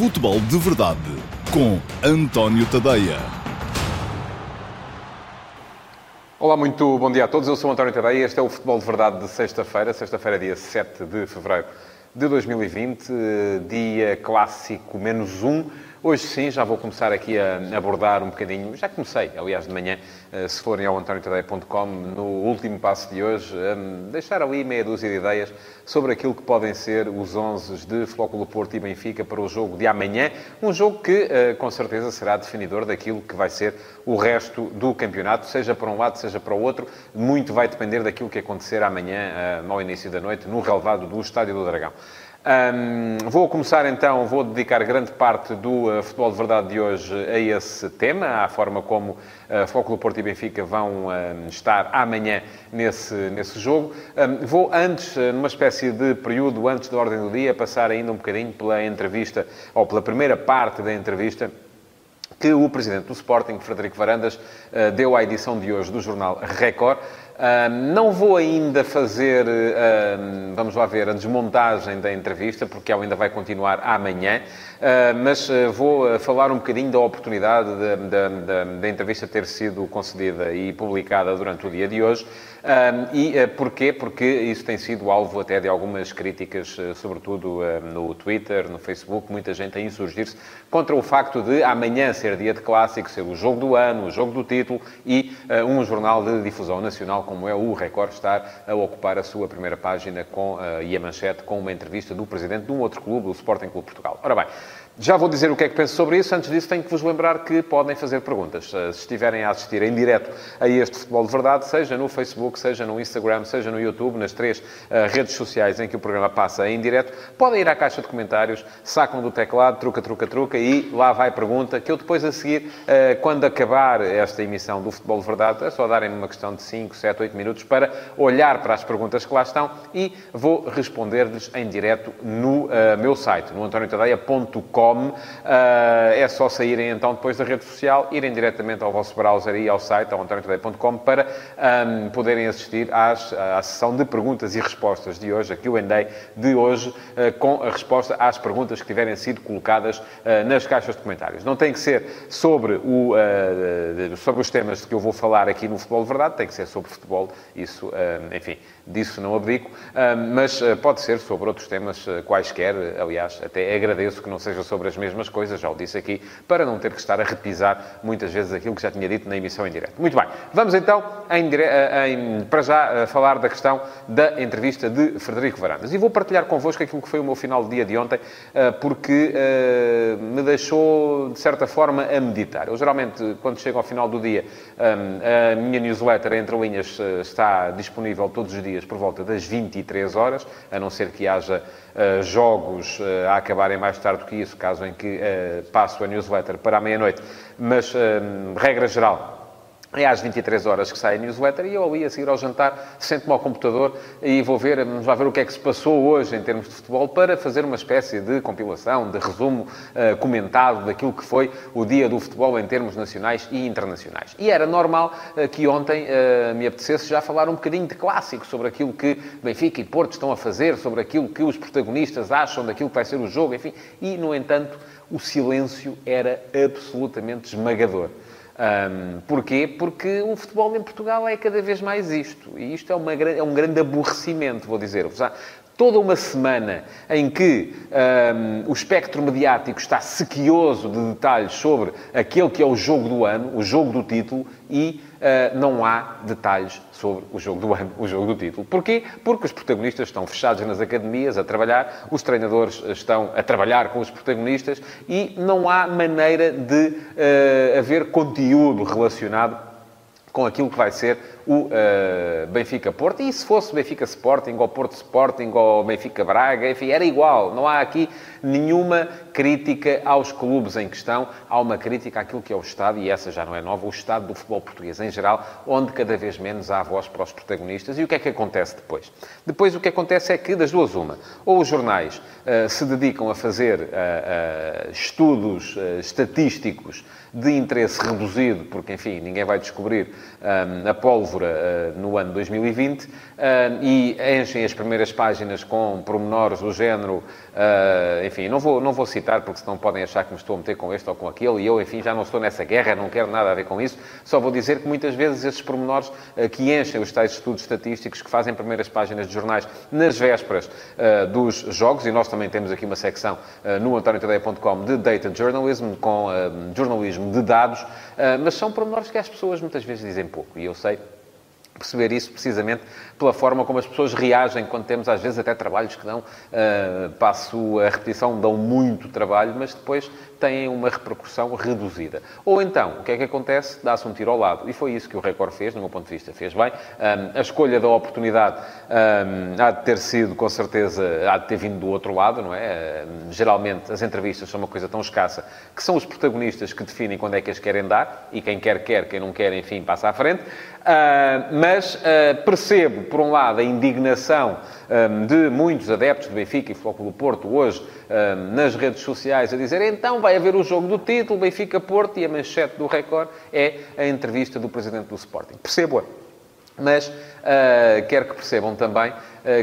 Futebol de Verdade com António Tadeia. Olá, muito bom dia a todos. Eu sou António Tadeia e este é o Futebol de Verdade de sexta-feira, sexta-feira, dia 7 de fevereiro de 2020, dia clássico menos um. Hoje sim, já vou começar aqui a abordar um bocadinho, já comecei, aliás, de manhã, eh, se forem ao antoniotadeia.com, no último passo de hoje, deixar ali meia dúzia de ideias sobre aquilo que podem ser os 11 de Flóculo Porto e Benfica para o jogo de amanhã. Um jogo que, eh, com certeza, será definidor daquilo que vai ser o resto do campeonato, seja para um lado, seja para o outro. Muito vai depender daquilo que acontecer amanhã, eh, ao início da noite, no relevado do Estádio do Dragão. Um, vou começar então, vou dedicar grande parte do uh, futebol de verdade de hoje a esse tema, à forma como uh, Flóculo Porto e Benfica vão uh, estar amanhã nesse, nesse jogo. Um, vou antes, uh, numa espécie de período antes da ordem do dia, passar ainda um bocadinho pela entrevista, ou pela primeira parte da entrevista que o presidente do Sporting, Frederico Varandas, deu à edição de hoje do jornal Record não vou ainda fazer, vamos lá ver, a desmontagem da entrevista, porque ela ainda vai continuar amanhã, uh, mas uh, vou ah, falar um bocadinho da oportunidade da entrevista ter sido concedida e publicada durante o dia de hoje. E uh, porquê? Porque isso tem sido alvo até de algumas críticas, sobretudo no Twitter, no Facebook, muita gente a insurgir-se contra o facto de amanhã ser dia de clássico, ser o jogo do ano, o jogo do título e um jornal de difusão nacional como é o Record, estar a ocupar a sua primeira página com, uh, e a manchete com uma entrevista do presidente de um outro clube, o Sporting Clube Portugal. Ora bem, já vou dizer o que é que penso sobre isso. Antes disso, tenho que vos lembrar que podem fazer perguntas. Se estiverem a assistir em direto a este Futebol de Verdade, seja no Facebook, seja no Instagram, seja no YouTube, nas três uh, redes sociais em que o programa passa em direto, podem ir à caixa de comentários, sacam do teclado, truca, truca, truca e lá vai pergunta, que eu depois a seguir, uh, quando acabar esta emissão do Futebol de Verdade, é só darem-me uma questão de 5, 7, 8 minutos para olhar para as perguntas que lá estão e vou responder-lhes em direto no uh, meu site, no antoniotadeia.com Uh, é só saírem então depois da rede social, irem diretamente ao vosso browser e ao site, ao antoniotoday.com, para um, poderem assistir às, à sessão de perguntas e respostas de hoje, a Q&A de hoje, uh, com a resposta às perguntas que tiverem sido colocadas uh, nas caixas de comentários. Não tem que ser sobre, o, sobre os temas que eu vou falar aqui no Futebol de Verdade, tem que ser sobre futebol, isso, enfim, disso não abdico, mas pode ser sobre outros temas quaisquer, aliás, até agradeço que não seja sobre as mesmas coisas, já o disse aqui, para não ter que estar a repisar muitas vezes aquilo que já tinha dito na emissão em direto. Muito bem, vamos então, em, em, para já, falar da questão da entrevista de Frederico Varandas. E vou partilhar convosco aquilo que foi o meu final de dia de ontem, eh, porque eh, me deixou, de certa forma, a meditar. Eu, geralmente, quando chego ao final do dia, eh, a minha newsletter Entre Linhas está disponível todos os dias por volta das 23 horas, a não ser que haja jogos a acabarem mais tarde do que isso, caso em que uh, passo a newsletter para a meia-noite. Mas, regra geral, é às 23 horas que sai a newsletter e eu ali a seguir ao jantar sento-me ao computador e vou ver, vamos lá ver o que é que se passou hoje em termos de futebol para fazer uma espécie de compilação, de resumo uh, comentado daquilo que foi o dia do futebol em termos nacionais e internacionais. E era normal uh, que ontem uh, me apetecesse já falar um bocadinho de clássico sobre aquilo que Benfica e Porto estão a fazer, sobre aquilo que os protagonistas acham daquilo que vai ser o jogo, enfim. E, no entanto, o silêncio era absolutamente esmagador. Um, porquê? Porque o futebol em Portugal é cada vez mais isto. E isto é, uma, é um grande aborrecimento, vou dizer-vos toda uma semana em que um, o espectro mediático está sequioso de detalhes sobre aquele que é o jogo do ano, o jogo do título, e uh, não há detalhes sobre o jogo do ano, o jogo do título. Porquê? Porque os protagonistas estão fechados nas academias a trabalhar, os treinadores estão a trabalhar com os protagonistas e não há maneira de uh, haver conteúdo relacionado com aquilo que vai ser o uh, Benfica-Porto. E se fosse Benfica-Sporting, ou Porto-Sporting, ou Benfica-Braga, enfim, era igual. Não há aqui nenhuma crítica aos clubes em questão. Há uma crítica àquilo que é o Estado, e essa já não é nova, o Estado do futebol português em geral, onde cada vez menos há voz para os protagonistas. E o que é que acontece depois? Depois o que acontece é que, das duas uma, ou os jornais uh, se dedicam a fazer uh, estudos estatísticos de interesse reduzido, porque, enfim, ninguém vai descobrir um, a pólvora uh, no ano 2020, um, e enchem as primeiras páginas com pormenores do género, uh, enfim, não vou, não vou citar porque senão podem achar que me estou a meter com este ou com aquele e eu, enfim, já não estou nessa guerra, não quero nada a ver com isso. Só vou dizer que muitas vezes esses pormenores uh, que enchem os tais estudos estatísticos que fazem primeiras páginas de jornais nas vésperas uh, dos jogos, e nós também temos aqui uma secção uh, no antoniotadeia.com de Data Journalism, com jornalismo de dados, mas são pormenores que as pessoas muitas vezes dizem pouco, e eu sei perceber isso precisamente pela forma como as pessoas reagem quando temos, às vezes, até trabalhos que dão, uh, passo a repetição, dão muito trabalho, mas depois têm uma repercussão reduzida. Ou então, o que é que acontece? Dá-se um tiro ao lado. E foi isso que o Record fez, no meu ponto de vista, fez bem. Um, a escolha da oportunidade um, há de ter sido, com certeza, há de ter vindo do outro lado, não é? Um, geralmente, as entrevistas são uma coisa tão escassa que são os protagonistas que definem quando é que as querem dar, e quem quer, quer, quem não quer, enfim, passa à frente. Uh, mas uh, percebo, por um lado, a indignação um, de muitos adeptos do Benfica e Flóculo do Porto hoje um, nas redes sociais a dizer então vai haver o jogo do título, Benfica-Porto, e a manchete do Record é a entrevista do presidente do Sporting. Percebo-a. Mas uh, quero que percebam também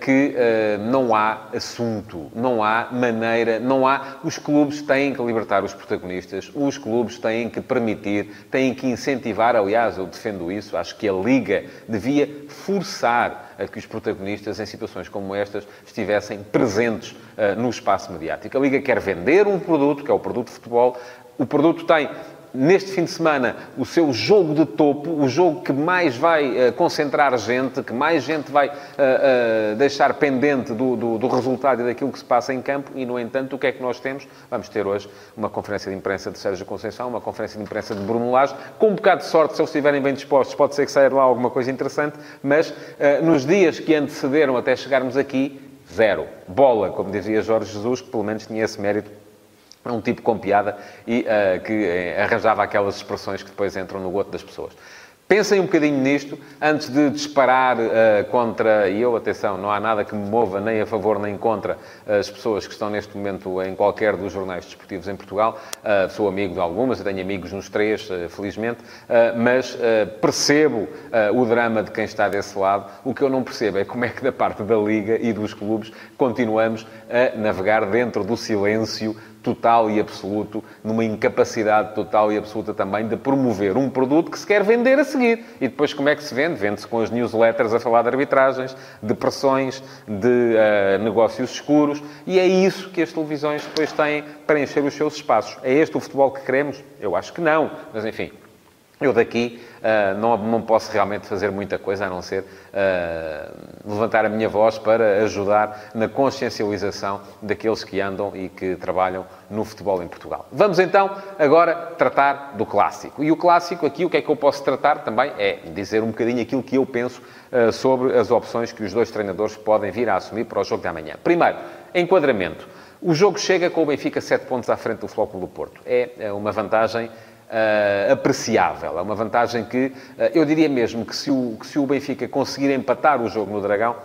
que uh, não há assunto, não há maneira, não há. Os clubes têm que libertar os protagonistas, os clubes têm que permitir, têm que incentivar. Aliás, eu defendo isso, acho que a Liga devia forçar a que os protagonistas, em situações como estas, estivessem presentes no espaço mediático. A Liga quer vender um produto, que é o produto de futebol. O produto tem neste fim de semana, o seu jogo de topo, o jogo que mais vai uh, concentrar gente, que mais gente vai uh, uh, deixar pendente do, do, do, resultado e daquilo que se passa em campo, e, no entanto, o que é que nós temos? Vamos ter hoje uma conferência de imprensa de Sérgio Conceição, uma conferência de imprensa de Bruno Lage, com um bocado de sorte, se eles estiverem bem dispostos, pode ser que saia lá alguma coisa interessante, mas nos dias que antecederam até chegarmos aqui, zero. Bola, como dizia Jorge Jesus, que pelo menos tinha esse mérito um tipo com piada e uh, que uh, arranjava aquelas expressões que depois entram no goto das pessoas. Pensem um bocadinho nisto antes de disparar uh, contra, e eu, atenção, não há nada que me mova nem a favor nem contra as pessoas que estão neste momento em qualquer dos jornais desportivos em Portugal. Uh, sou amigo de algumas, tenho amigos nos três, uh, felizmente, mas percebo o drama de quem está desse lado. O que eu não percebo é como é que, da parte da Liga e dos clubes, continuamos a navegar dentro do silêncio total e absoluto, numa incapacidade total e absoluta também de promover um produto que se quer vender a seguir. E depois como é que se vende? Vende-se com as newsletters a falar de arbitragens, de pressões, de uh, negócios escuros, e é isso que as televisões depois têm para encher os seus espaços. É este o futebol que queremos? Eu acho que não, mas enfim. Eu daqui uh, não, não posso realmente fazer muita coisa a não ser uh, levantar a minha voz para ajudar na consciencialização daqueles que andam e que trabalham no futebol em Portugal. Vamos então agora tratar do clássico. E o clássico aqui, o que é que eu posso tratar também é dizer um bocadinho aquilo que eu penso uh, sobre as opções que os dois treinadores podem vir a assumir para o jogo de amanhã. Primeiro, enquadramento. O jogo chega com o Benfica 7 pontos à frente do Flóculo do Porto. É, é uma vantagem uh, apreciável. É uma vantagem que, uh, eu diria mesmo que se, o, que se o Benfica conseguir empatar o jogo no Dragão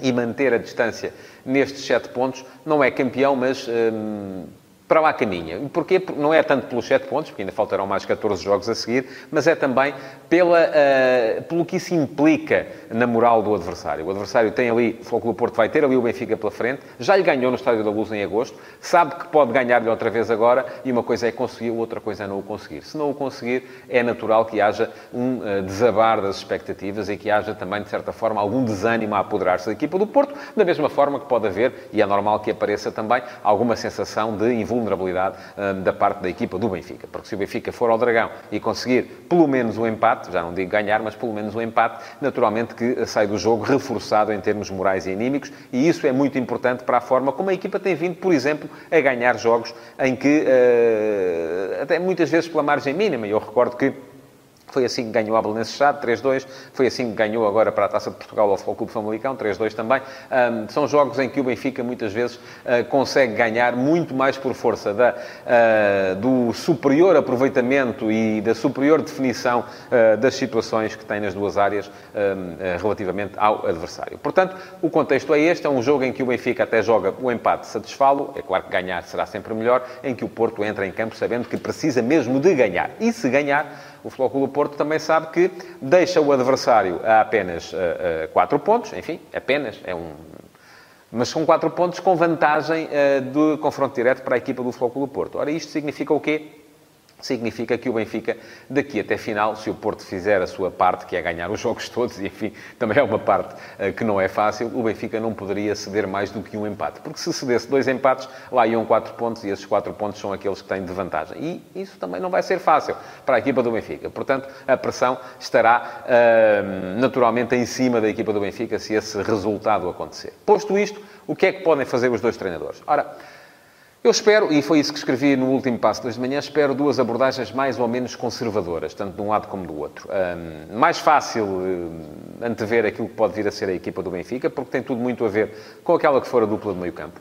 e manter a distância nestes sete pontos, não é campeão, mas um, para lá caminha. Porquê? Não é tanto pelos 7 pontos, porque ainda faltarão mais 14 jogos a seguir, mas é também pela, uh, pelo que isso implica na moral do adversário. O adversário tem ali, o Flóculo Porto vai ter ali o Benfica pela frente, já lhe ganhou no Estádio da Luz em agosto, sabe que pode ganhar-lhe outra vez agora, e uma coisa é conseguir, outra coisa é não o conseguir. Se não o conseguir, é natural que haja um uh, desabar das expectativas e que haja também, de certa forma, algum desânimo a apoderar-se da equipa do Porto, da mesma forma que pode haver, e é normal que apareça também, alguma sensação de invulnerabilidade vulnerabilidade um, da parte da equipa do Benfica. Porque se o Benfica for ao Dragão e conseguir pelo menos um empate, já não digo ganhar, mas pelo menos um empate, naturalmente que sai do jogo reforçado em termos morais e anímicos, e isso é muito importante para a forma como a equipa tem vindo, por exemplo, a ganhar jogos em que, uh, até muitas vezes pela margem mínima, eu recordo que foi assim que ganhou a Belenenses Chade, 3-2. Foi assim que ganhou agora para a Taça de Portugal ao Futebol Clube Famalicão, 3-2 também. Um, são jogos em que o Benfica, muitas vezes, uh, consegue ganhar muito mais por força da, uh, do superior aproveitamento e da superior definição uh, das situações que tem nas duas áreas relativamente ao adversário. Portanto, o contexto é este. É um jogo em que o Benfica até joga o empate satisfá-lo. É claro que ganhar será sempre melhor. Em que o Porto entra em campo sabendo que precisa mesmo de ganhar. E se ganhar o Flóculo Porto também sabe que deixa o adversário a apenas uh, uh, 4 pontos, enfim, apenas, é um Mas são quatro pontos com vantagem uh, do confronto direto para a equipa do Flóculo Porto. Ora, isto significa o quê? Significa que o Benfica, daqui até final, se o Porto fizer a sua parte, que é ganhar os jogos todos, e enfim, também é uma parte uh, que não é fácil, o Benfica não poderia ceder mais do que um empate. Porque se cedesse dois empates, lá iam quatro pontos, e esses quatro pontos são aqueles que têm de vantagem. E isso também não vai ser fácil para a equipa do Benfica. Portanto, a pressão estará uh, naturalmente em cima da equipa do Benfica se esse resultado acontecer. Posto isto, o que é que podem fazer os dois treinadores? Ora, eu espero, e foi isso que escrevi no último passo de manhã, espero duas abordagens mais ou menos conservadoras, tanto de um lado como do outro. Um, mais fácil um, antever aquilo que pode vir a ser a equipa do Benfica, porque tem tudo muito a ver com aquela que for a dupla de meio campo.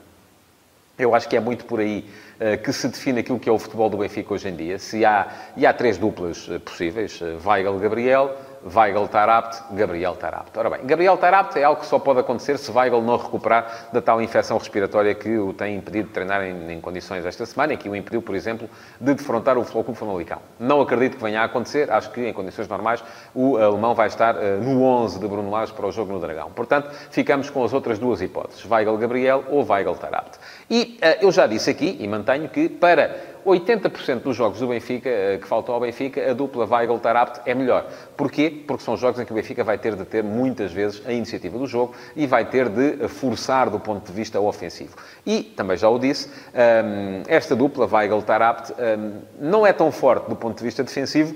Eu acho que é muito por aí uh, que se define aquilo que é o futebol do Benfica hoje em dia. Se há, e há três duplas uh, possíveis, uh, Weigl-Gabriel, Weigl estar apto, Gabriel estar apto. Ora bem, Gabriel estar apto é algo que só pode acontecer se Weigl não recuperar da tal infecção respiratória que o tem impedido de treinar em, em condições esta semana e que o impediu, por exemplo, de defrontar o Clube Famalicão. Não acredito que venha a acontecer. Acho que, em condições normais, o alemão vai estar uh, no 11 de Bruno Lage para o jogo no Dragão. Portanto, ficamos com as outras duas hipóteses. Weigl-Gabriel ou Weigl estar apto. E uh, eu já disse aqui, e mantenho, que para 80% dos jogos do Benfica, eh, que faltam ao Benfica, a dupla Weigl Tarapte é melhor. Porquê? Porque são jogos em que o Benfica vai ter de ter muitas vezes a iniciativa do jogo e vai ter de forçar do ponto de vista ofensivo. E, também já o disse, ehm, esta dupla Weigl Tarapte ehm, não é tão forte do ponto de vista defensivo,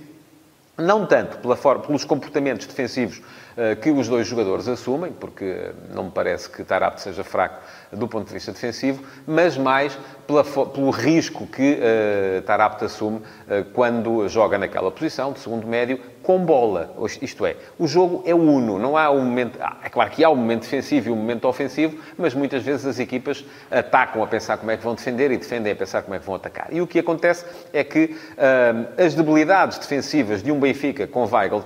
não tanto pela forma, pelos comportamentos defensivos eh, que os dois jogadores assumem, porque não me parece que Tarapte seja fraco do ponto de vista defensivo, mas mais pela, pelo risco que uh, assume uh, quando joga naquela posição de segundo médio com bola. Isto é, o jogo é uno, não há um momento... Ah, é claro que há um momento defensivo e um momento ofensivo, mas muitas vezes as equipas atacam a pensar como é que vão defender e defendem a pensar como é que vão atacar. E o que acontece é que uh, as debilidades defensivas de um Benfica com Weigl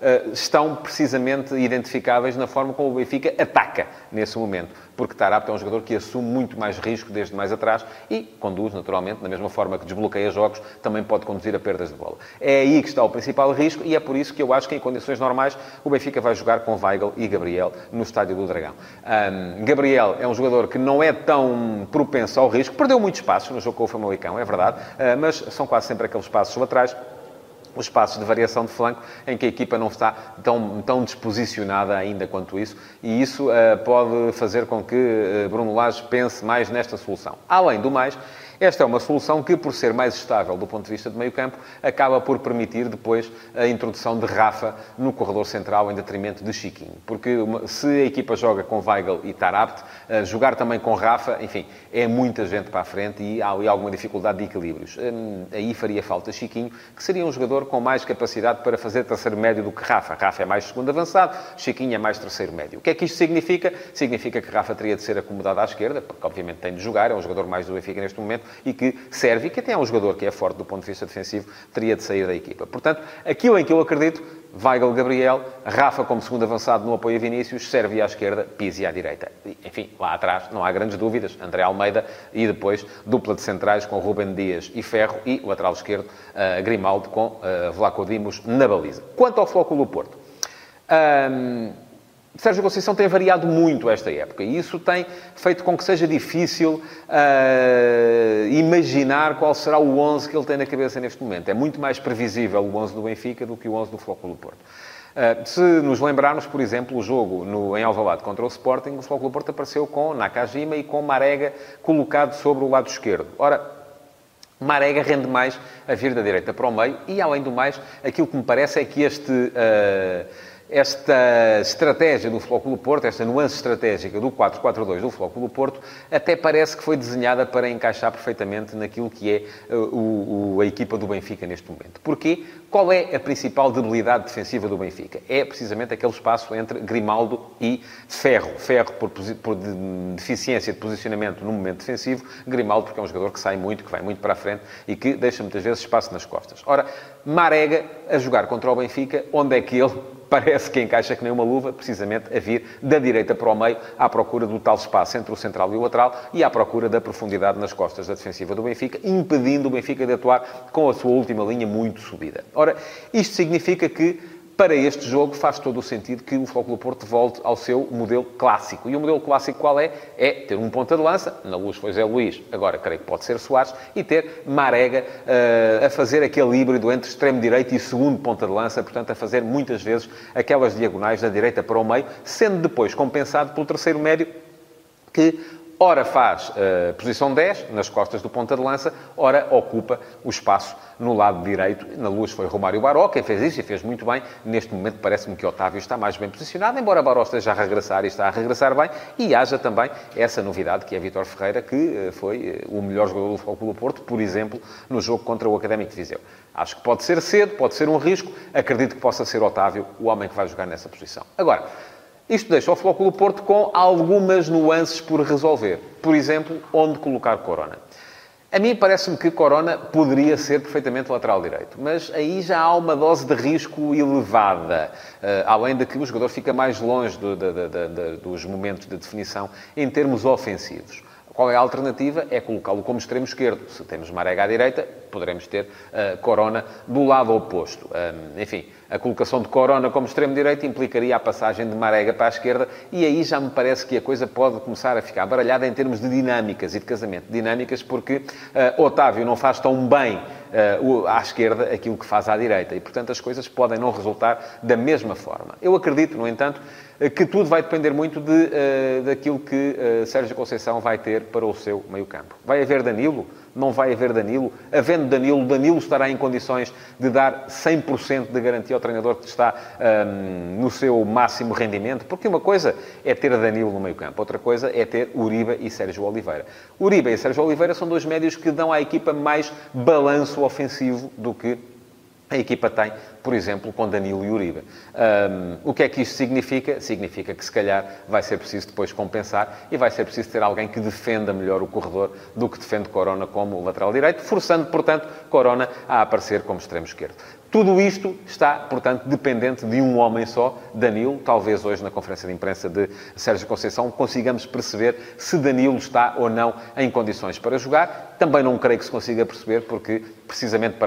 Tarapte estão precisamente identificáveis na forma como o Benfica ataca nesse momento porque Tarapte é um jogador que assume muito mais risco desde mais atrás e conduz, naturalmente, da mesma forma que desbloqueia jogos, também pode conduzir a perdas de bola. É aí que está o principal risco e é por isso que eu acho que, em condições normais, o Benfica vai jogar com Weigl e Gabriel no Estádio do Dragão. Um, Gabriel é um jogador que não é tão propenso ao risco, perdeu muitos passos no jogo com o Famalicão, é verdade, uh, mas são quase sempre aqueles passos laterais os espaços de variação de flanco em que a equipa não está tão, tão disposicionada ainda quanto isso, e isso uh, pode fazer com que uh, Bruno Lage pense mais nesta solução. Além do mais, esta é uma solução que, por ser mais estável do ponto de vista de meio campo, acaba por permitir depois a introdução de Rafa no corredor central em detrimento de Chiquinho. Porque se a equipa joga com Weigl e Tarapte, jogar também com Rafa, enfim, é muita gente para a frente e há ali alguma dificuldade de equilíbrios. Hum, aí faria falta Chiquinho, que seria um jogador com mais capacidade para fazer terceiro médio do que Rafa. Rafa é mais segundo avançado, Chiquinho é mais terceiro médio. O que é que isto significa? Significa que Rafa teria de ser acomodado à esquerda, porque obviamente tem de jogar, é um jogador mais do Benfica neste momento, e que serve, e que até é um jogador que é forte do ponto de vista defensivo, teria de sair da equipa. Portanto, aquilo em que eu acredito, Weigl Gabriel, Rafa como segundo avançado no apoio a Vinícius, serve à esquerda, Pizzi à direita. Enfim, lá atrás não há grandes dúvidas, André Almeida e depois dupla de centrais com Ruben Dias e Ferro e lateral esquerdo, uh, Grimaldo com uh, Vlaco Dimos na baliza. Quanto ao Flóculo Porto, um, Sérgio Conceição tem variado muito esta época e isso tem feito com que seja difícil uh, imaginar qual será o 11 que ele tem na cabeça neste momento. É muito mais previsível o 11 do Benfica do que o 11 do Flóculo Porto. Uh, se nos lembrarmos, por exemplo, o jogo no, em Alvalade contra o Sporting, o Flóculo Porto apareceu com Nakajima e com Marega colocado sobre o lado esquerdo. Ora, Marega rende mais a vir da direita para o meio e, além do mais, aquilo que me parece é que este... Uh, esta estratégia do Flóculo Porto, esta nuance estratégica do 4-4-2 do Flóculo Porto, até parece que foi desenhada para encaixar perfeitamente naquilo que é uh, o, o, a equipa do Benfica neste momento. Porquê? Qual é a principal debilidade defensiva do Benfica? É precisamente aquele espaço entre Grimaldo e Ferro. Ferro por, por deficiência de posicionamento no momento defensivo, Grimaldo porque é um jogador que sai muito, que vai muito para a frente e que deixa muitas vezes espaço nas costas. Ora, Marega a jogar contra o Benfica, onde é que ele parece que encaixa que nem uma luva, precisamente a vir da direita para o meio, à procura do tal espaço entre o central e o lateral e à procura da profundidade nas costas da defensiva do Benfica, impedindo o Benfica de atuar com a sua última linha muito subida. Ora, isto significa que para este jogo faz todo o sentido que o Futebol Porto volte ao seu modelo clássico. E o modelo clássico qual é? É ter um ponta de lança, na luz foi Zé Luís, agora creio que pode ser Soares, e ter Marega uh, a fazer aquele híbrido entre extremo direito e segundo ponta de lança, portanto a fazer muitas vezes aquelas diagonais da direita para o meio, sendo depois compensado pelo terceiro médio que ora faz uh, posição 10, nas costas do ponta de lança, ora ocupa o espaço no lado direito. Na luz foi Romário Baró, quem fez isso e fez muito bem. Neste momento parece-me que Otávio está mais bem posicionado, embora Baró esteja a regressar e está a regressar bem. E haja também essa novidade que é Vitor Ferreira, que uh, foi uh, o melhor jogador do Futebol do Porto, por exemplo, no jogo contra o Académico de Viseu. Acho que pode ser cedo, pode ser um risco. Acredito que possa ser Otávio o homem que vai jogar nessa posição. Agora, isto deixa o Flóculo Porto com algumas nuances por resolver. Por exemplo, onde colocar Corona. A mim parece-me que Corona poderia ser perfeitamente lateral direito, mas aí já há uma dose de risco elevada, uh, além de que o jogador fica mais longe do, do, do, dos momentos de definição em termos ofensivos. Qual é a alternativa? É colocá-lo como extremo esquerdo. Se temos Marega à direita, poderemos ter uh, Corona do lado oposto. Um, enfim, a colocação de Corona como extremo-direito implicaria a passagem de Marega para a esquerda e aí já me parece que a coisa pode começar a ficar baralhada em termos de dinâmicas e de casamento. Dinâmicas porque uh, Otávio não faz tão bem uh, à esquerda aquilo que faz à direita e, portanto, as coisas podem não resultar da mesma forma. Eu acredito, no entanto, que tudo vai depender muito de, uh, daquilo que uh, Sérgio Conceição vai ter para o seu meio-campo. Vai haver Danilo? Não vai haver Danilo? Havendo Danilo, Danilo estará em condições de dar 100% de garantia ao treinador que está um, no seu máximo rendimento? Porque uma coisa é ter Danilo no meio-campo, outra coisa é ter Uribe e Sérgio Oliveira. Uribe e Sérgio Oliveira são dois médios que dão à equipa mais balanço ofensivo do que a equipa tem, por exemplo, com Danilo e Uribe. Um, o que é que isto significa? Significa que, se calhar, vai ser preciso depois compensar e vai ser preciso ter alguém que defenda melhor o corredor do que defende Corona como lateral direito, forçando, portanto, Corona a aparecer como extremo esquerdo. Tudo isto está, portanto, dependente de um homem só, Danilo. Talvez hoje, na conferência de imprensa de Sérgio Conceição, consigamos perceber se Danilo está ou não em condições para jogar. Também não creio que se consiga perceber, porque, precisamente para